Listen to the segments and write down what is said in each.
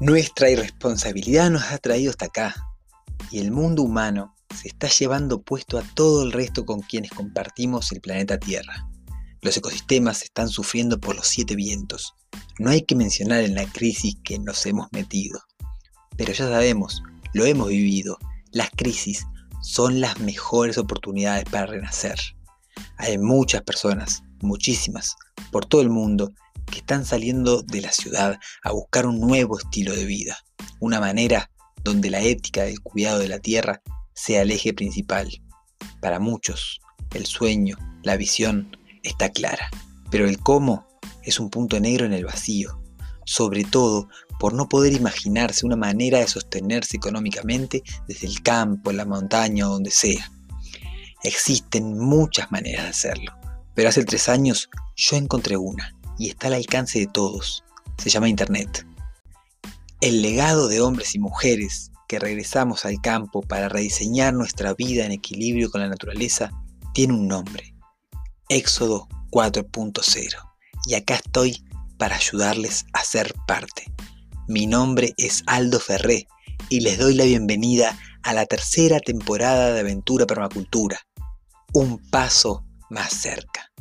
Nuestra irresponsabilidad nos ha traído hasta acá y el mundo humano se está llevando puesto a todo el resto con quienes compartimos el planeta Tierra. Los ecosistemas están sufriendo por los siete vientos. No hay que mencionar en la crisis que nos hemos metido. Pero ya sabemos, lo hemos vivido, las crisis son las mejores oportunidades para renacer. Hay muchas personas, muchísimas, por todo el mundo, que están saliendo de la ciudad a buscar un nuevo estilo de vida, una manera donde la ética del cuidado de la tierra sea el eje principal. Para muchos, el sueño, la visión está clara, pero el cómo es un punto negro en el vacío, sobre todo por no poder imaginarse una manera de sostenerse económicamente desde el campo, la montaña o donde sea. Existen muchas maneras de hacerlo, pero hace tres años yo encontré una, y está al alcance de todos. Se llama Internet. El legado de hombres y mujeres que regresamos al campo para rediseñar nuestra vida en equilibrio con la naturaleza tiene un nombre. Éxodo 4.0. Y acá estoy para ayudarles a ser parte. Mi nombre es Aldo Ferré y les doy la bienvenida a la tercera temporada de Aventura Permacultura. Un paso más cerca.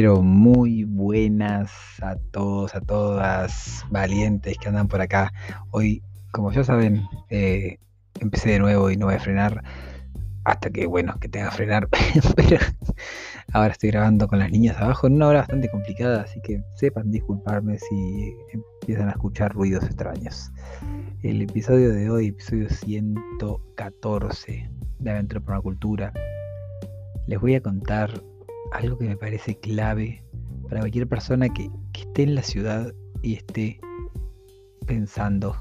Pero muy buenas a todos, a todas, valientes que andan por acá. Hoy, como ya saben, eh, empecé de nuevo y no voy a frenar hasta que, bueno, que tenga que frenar. pero ahora estoy grabando con las niñas abajo en una hora bastante complicada, así que sepan disculparme si empiezan a escuchar ruidos extraños. El episodio de hoy, episodio 114 de Aventura por la Cultura, les voy a contar algo que me parece clave para cualquier persona que, esté en la ciudad y esté pensando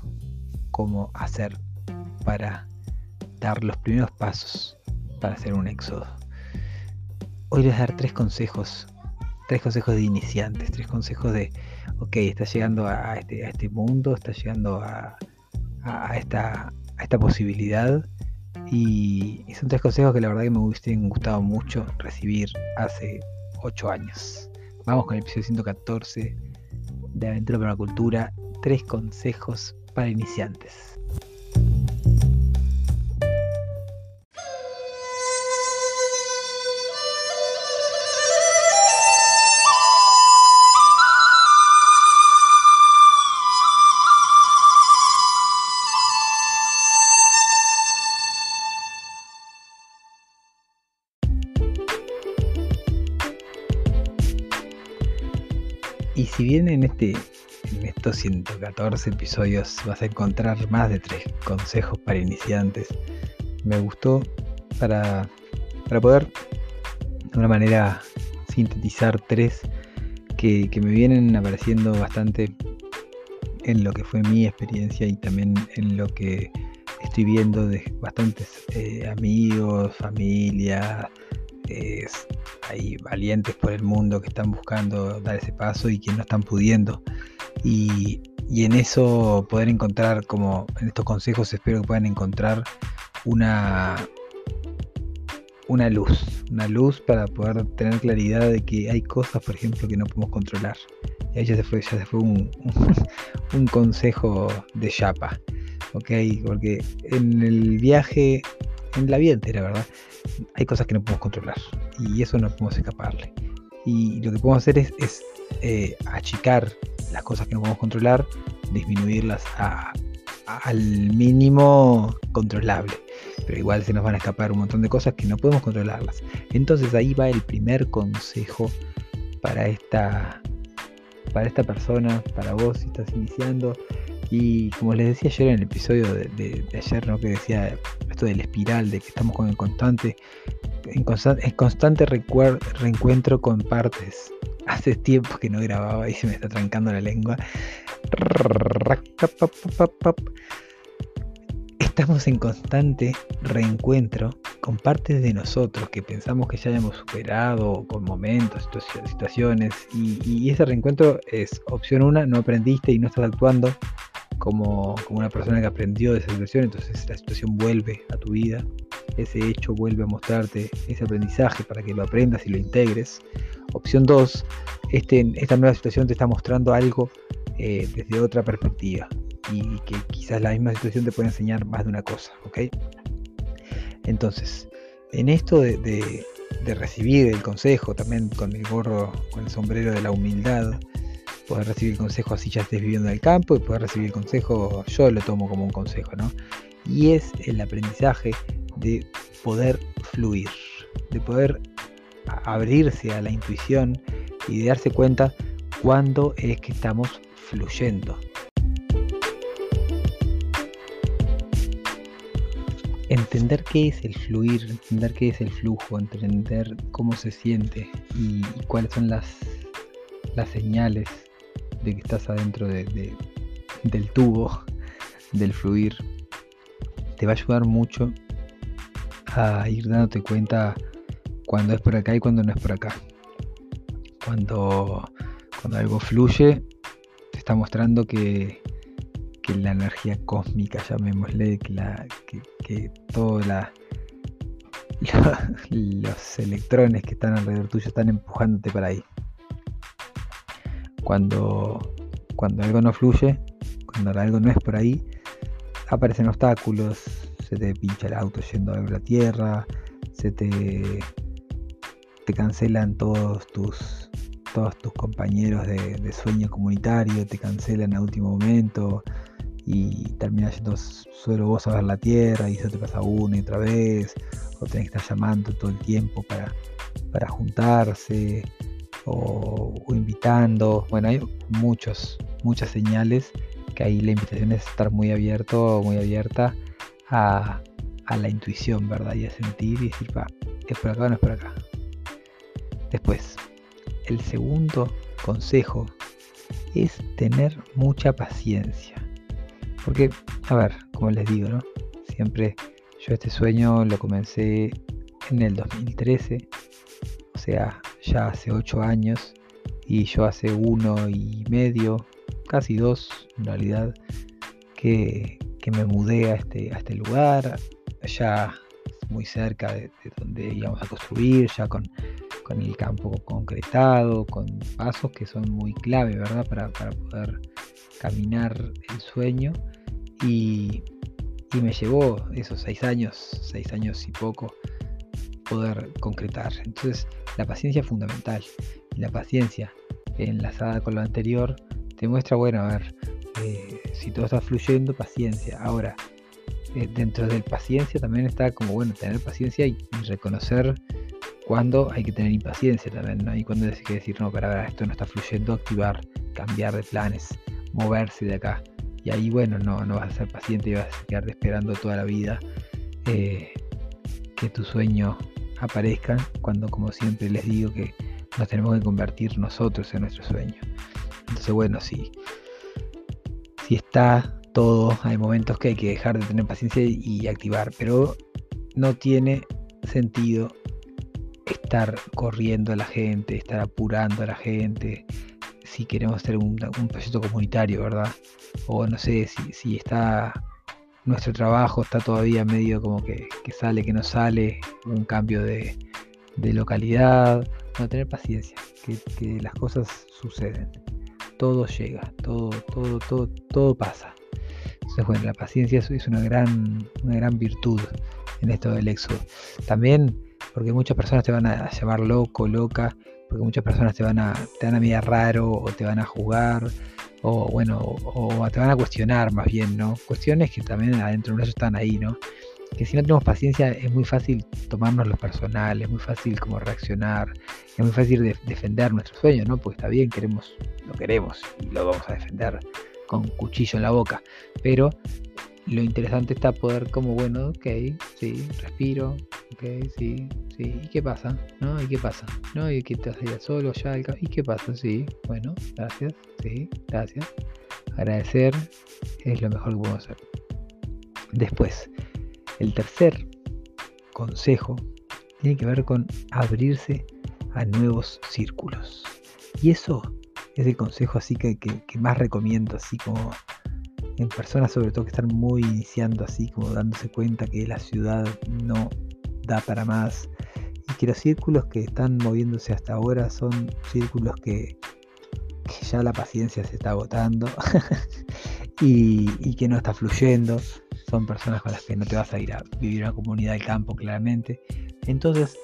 cómo hacer para dar los primeros pasos para hacer un éxodo. Hoy les voy a dar tres consejos, tres consejos de iniciantes, tres consejos de, ok, estás llegando a este, a este mundo, estás llegando a, a, esta, a esta posibilidad y, son tres consejos que la verdad que me hubiesen gustado mucho recibir hace 8 años. Vamos con el episodio 114 de Aventura para la Cultura. Tres consejos para iniciantes. Si bien en, este, en estos 114 episodios vas a encontrar más de tres consejos para iniciantes, me gustó para, para poder de una manera sintetizar tres que, me vienen apareciendo bastante en lo que fue mi experiencia y también en lo que estoy viendo de bastantes eh, amigos, familia, hay valientes por el mundo que están buscando dar ese paso y que no están pudiendo. Y, en eso poder encontrar, como en estos consejos, espero que puedan encontrar una, una luz, una luz para poder tener claridad de que hay cosas, por ejemplo, que no podemos controlar. Y ahí ya se fue, ya se fue un, un, consejo de chapa, ¿ok? Porque en el viaje, en la vida entera, ¿verdad? Hay cosas que no podemos controlar y eso no podemos escaparle. Y lo que podemos hacer es, eh, achicar las cosas que no podemos controlar, disminuirlas al mínimo controlable. Pero igual se nos van a escapar un montón de cosas que no podemos controlarlas. Entonces ahí va el primer consejo para esta, para esta persona, para vos si estás iniciando. Y como les decía ayer en el episodio de, ayer, ¿no? que decía esto del espiral, de que estamos con el constante, en, constante reencuentro con partes. Hace tiempo que no grababa y se me está trancando la lengua. Estamos en constante reencuentro con partes de nosotros que pensamos que ya hayamos superado con momentos, situaciones, y, ese reencuentro es opción una, no aprendiste y no estás actuando como, una persona que aprendió de esa situación, entonces la situación vuelve a tu vida, ese hecho vuelve a mostrarte ese aprendizaje para que lo aprendas y lo integres. Opción 2, este, esta nueva situación te está mostrando algo eh, desde otra perspectiva y que quizás la misma situación te puede enseñar más de una cosa, ¿ok? Entonces, en esto de, recibir el consejo, también con el gorro, con el sombrero de la humildad, poder recibir el consejo así ya estés viviendo en el campo y poder recibir el consejo, yo lo tomo como un consejo, ¿no? Y es el aprendizaje de poder fluir, de poder abrirse a la intuición y de darse cuenta cuándo es que estamos fluyendo. entender qué es el fluir, entender qué es el flujo, entender cómo se siente y, cuáles son las, las señales de que estás adentro del tubo del fluir, te va a ayudar mucho a ir dándote cuenta cuando es por acá y cuando no es por acá. Cuando, cuando algo fluye, te está mostrando que, que la energía cósmica, llamémosle, que, la, que, todos los electrones que están alrededor tuyo están empujándote para ahí. Cuando, cuando algo no fluye, cuando algo no es por ahí, aparecen obstáculos, se te pincha el auto yendo a la tierra, se te, te cancelan todos tus todos tus compañeros de, sueño comunitario, te cancelan a último momento, y terminas yendo solo vos a ver la tierra y eso te pasa una y otra vez, o tenés que estar llamando todo el tiempo para, para juntarse o, invitando. Bueno, hay muchos, muchas señales que ahí la invitación es estar muy abierto, muy abierta a, a la intuición, ¿verdad? Y a sentir y decir, va, es por acá o no es por acá. Después, el segundo consejo es tener mucha paciencia. Porque, a ver, como les digo, ¿no? Siempre yo este sueño lo comencé en el 2013, o sea, ya hace 8 años, y yo hace uno y medio, casi dos en realidad, que, me mudé a este, a este lugar, ya muy cerca de, donde íbamos a construir, ya con, el campo concretado, con pasos que son muy clave, ¿verdad? Para, para poder caminar el sueño y, me llevó esos seis años, seis años y poco, poder concretar. Entonces la paciencia es fundamental. Y la paciencia enlazada con lo anterior te muestra, bueno, a ver, eh, si todo está fluyendo, paciencia. Ahora, eh, dentro del paciencia también está como, bueno, tener paciencia y, reconocer cuando hay que tener impaciencia también, ¿no? Y cuando hay que decir, no, pero ahora esto no está fluyendo, activar, cambiar de planes, moverse de acá. Y ahí, bueno, no, no vas a ser paciente y vas a quedarte esperando toda la vida eh, que tu sueño aparezca, cuando, como siempre les digo, que nos tenemos que convertir nosotros en nuestro sueño. Entonces, bueno, si, si está todo, hay momentos que hay que dejar de tener paciencia y activar, pero no tiene sentido estar corriendo a la gente, estar apurando a la gente, si queremos hacer un, proyecto comunitario, ¿verdad? O no sé si, está nuestro trabajo, está todavía medio como que, sale, que no sale, un cambio de, localidad. No, tener paciencia, que, las cosas suceden. Todo llega, todo, todo, todo, todo pasa. Entonces, bueno, la paciencia es una gran, una gran virtud en esto del éxodo. También porque muchas personas te van a llamar loco, loca, porque muchas personas te van a, te van a mirar raro o te van a jugar o bueno, o, te van a cuestionar más bien, ¿no? Cuestiones que también adentro de nosotros están ahí, ¿no? Que si no tenemos paciencia es muy fácil tomarnos lo personal, es muy fácil como reaccionar, es muy fácil defender nuestros sueños, ¿no? Porque está bien, queremos, lo queremos y lo vamos a defender con cuchillo en la boca, pero lo interesante está poder como, bueno, ok, sí, respiro, ok, sí, sí, ¿y qué pasa? ¿No? ¿Y qué pasa? ¿No? ¿Y que te ir solo ya? ¿Y qué pasa? Sí, bueno, gracias, sí, gracias. Agradecer es lo mejor que podemos hacer. Después, el tercer consejo tiene que ver con abrirse a nuevos círculos. Y eso es el consejo así que, que, más recomiendo, así como en personas sobre todo que están muy iniciando, así como dándose cuenta que la ciudad no da para más y que los círculos que están moviéndose hasta ahora son círculos que, ya la paciencia se está agotando y, que no está fluyendo. Son personas con las que no te vas a ir a vivir una comunidad del campo, claramente. Entonces,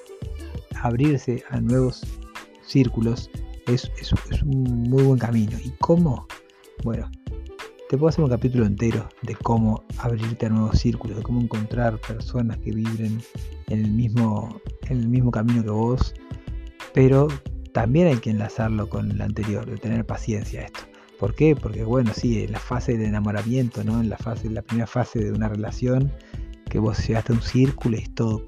abrirse a nuevos círculos es, un muy buen camino. ¿Y cómo? Bueno, te puedo hacer un capítulo entero de cómo abrirte a nuevos círculos, de cómo encontrar personas que vibren en el mismo, en el mismo camino que vos, pero también hay que enlazarlo con el anterior, de tener paciencia a esto. ¿Por qué? Porque bueno, sí, en la fase de enamoramiento, ¿no? En la fase, la primera fase de una relación, que vos llegaste a un círculo y es todo,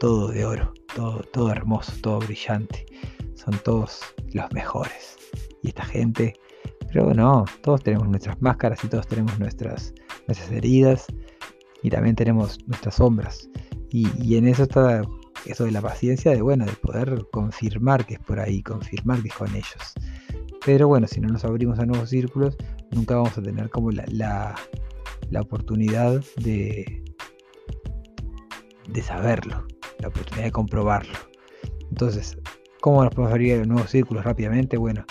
todo de oro, todo, todo hermoso, todo brillante. Son todos los mejores. Y esta gente, pero no, todos tenemos nuestras máscaras y todos tenemos nuestras, nuestras heridas y también tenemos nuestras sombras. Y, y en eso está eso de la paciencia, de bueno, de poder confirmar que es por ahí, confirmar que es con ellos. Pero bueno, si no nos abrimos a nuevos círculos, nunca vamos a tener como la, la, oportunidad de, de saberlo, la oportunidad de comprobarlo. Entonces, ¿cómo nos podemos abrir a nuevos círculos rápidamente? Bueno,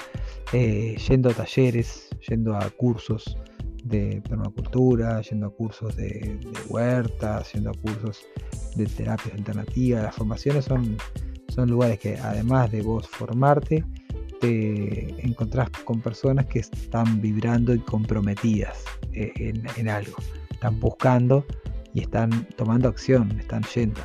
eh, yendo a talleres, yendo a cursos de permacultura, yendo a cursos de, huertas, yendo a cursos de terapias alternativas. Las formaciones son, son lugares que además de vos formarte, te encontrás con personas que están vibrando y comprometidas eh, en, algo. Están buscando y están tomando acción, están yendo.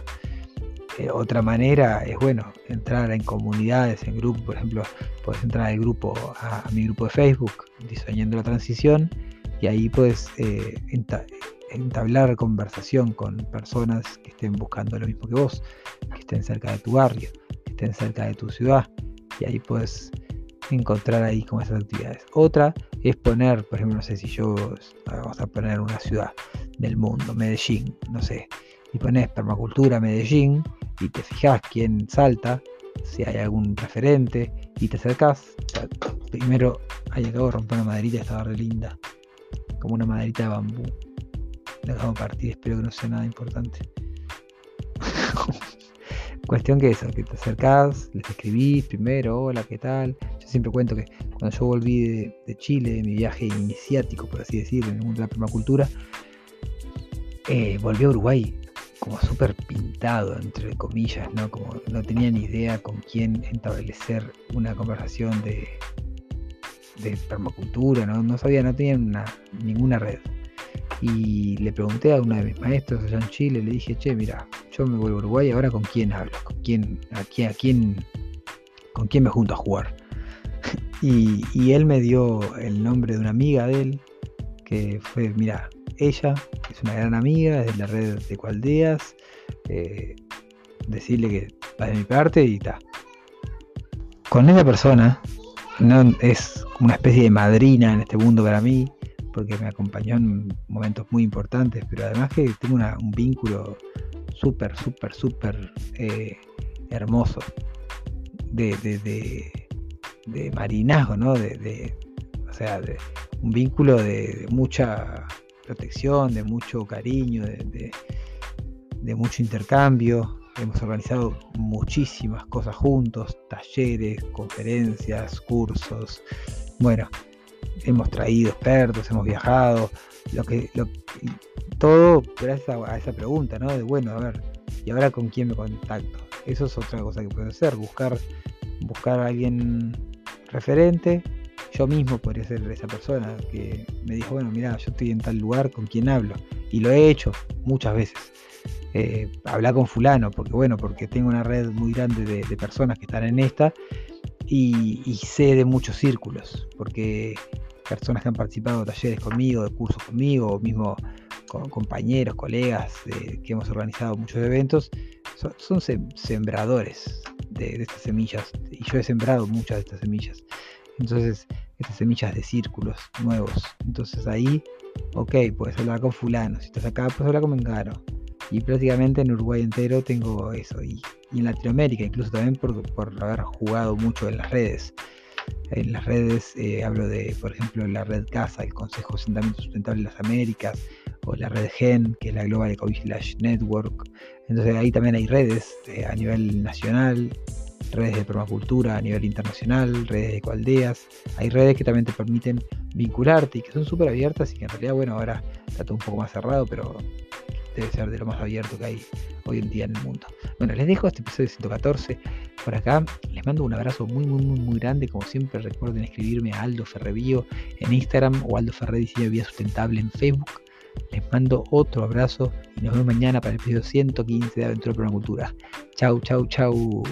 Eh, otra manera es, bueno, entrar en comunidades, en grupos, por ejemplo, puedes entrar al grupo, a, mi grupo de Facebook, Diseñando la Transición, y ahí puedes eh, entablar conversación con personas que estén buscando lo mismo que vos, que estén cerca de tu barrio, que estén cerca de tu ciudad, y ahí puedes encontrar ahí como esas actividades. Otra es poner, por ejemplo, no sé si yo, vamos a poner una ciudad del mundo, Medellín, no sé, y pones permacultura Medellín y te fijas quién salta, si hay algún referente y te acercas. primero, ahí acabo de romper una maderita, estaba re linda, como una maderita de bambú dejamos partir, espero que no sea nada importante. Cuestión que eso, que te acercás, les escribís primero, hola, ¿qué tal? Yo siempre cuento que cuando yo volví de, Chile, de mi viaje iniciático, por así decirlo, en el mundo de la permacultura, eh, volví a Uruguay como súper pintado, entre comillas, ¿no? Como no tenía ni idea con quién establecer una conversación de, de permacultura, ¿no? no sabía, no tenía ninguna red. Y le pregunté a uno de mis maestros allá en Chile, le dije, che, mira, yo me vuelvo a Uruguay, ahora con quién hablo, con quién, a quién, a quién, con quién me junto a jugar. y, él me dio el nombre de una amiga de él, que fue, mira, ella es una gran amiga, es de la red de Cualdeas, eh, decirle que va de mi parte y está. Con esa persona, no, es una especie de madrina en este mundo para mí, porque me acompañó en momentos muy importantes, pero además que tengo un vínculo súper, súper, súper eh, hermoso de, de, marinazgo, ¿no? De, o sea, de un vínculo de, mucha protección, de mucho cariño, de, mucho intercambio. Hemos organizado muchísimas cosas juntos, talleres, conferencias, cursos. Bueno, hemos traído expertos, hemos viajado, lo que, todo gracias a, esa pregunta, ¿no? De bueno, a ver, ¿y ahora con quién me contacto? Eso es otra cosa que puedo hacer, buscar, buscar a alguien referente. Yo mismo podría ser esa persona que me dijo, bueno, mira, yo estoy en tal lugar, ¿con quién hablo? Y lo he hecho muchas veces. Eh, hablar con fulano, porque bueno, porque tengo una red muy grande de, personas que están en esta y, y, sé de muchos círculos, porque personas que han participado de talleres conmigo, de cursos conmigo, o mismo con compañeros, colegas que hemos organizado muchos eventos, son, sembradores de, estas semillas. Y yo he sembrado muchas de estas semillas. Entonces, estas semillas de círculos nuevos. Entonces ahí, ok, puedes hablar con fulano. Si estás acá, puedes hablar con Mengano. Y prácticamente en Uruguay entero tengo eso. Y, en Latinoamérica, incluso también por, por, haber jugado mucho en las redes. En las redes eh, hablo de, por ejemplo, la red CASA, el Consejo de Sustentable de las Américas, o la red GEN, que es la Global Eco Network. Entonces ahí también hay redes eh, a nivel nacional, redes de permacultura a nivel internacional, redes de ecoaldeas. Hay redes que también te permiten vincularte y que son súper abiertas y que en realidad, bueno, ahora está todo un poco más cerrado, pero debe ser de lo más abierto que hay hoy en día en el mundo. Bueno, les dejo este episodio 114 por acá. Les mando un abrazo muy, muy, muy, muy grande. Como siempre, recuerden escribirme a Aldo Ferrevío en Instagram o Aldo Ferre Diseño de Sustentable en Facebook. Les mando otro abrazo y nos vemos mañana para el episodio 115 de Aventura por la Cultura. Chau, chau, chau.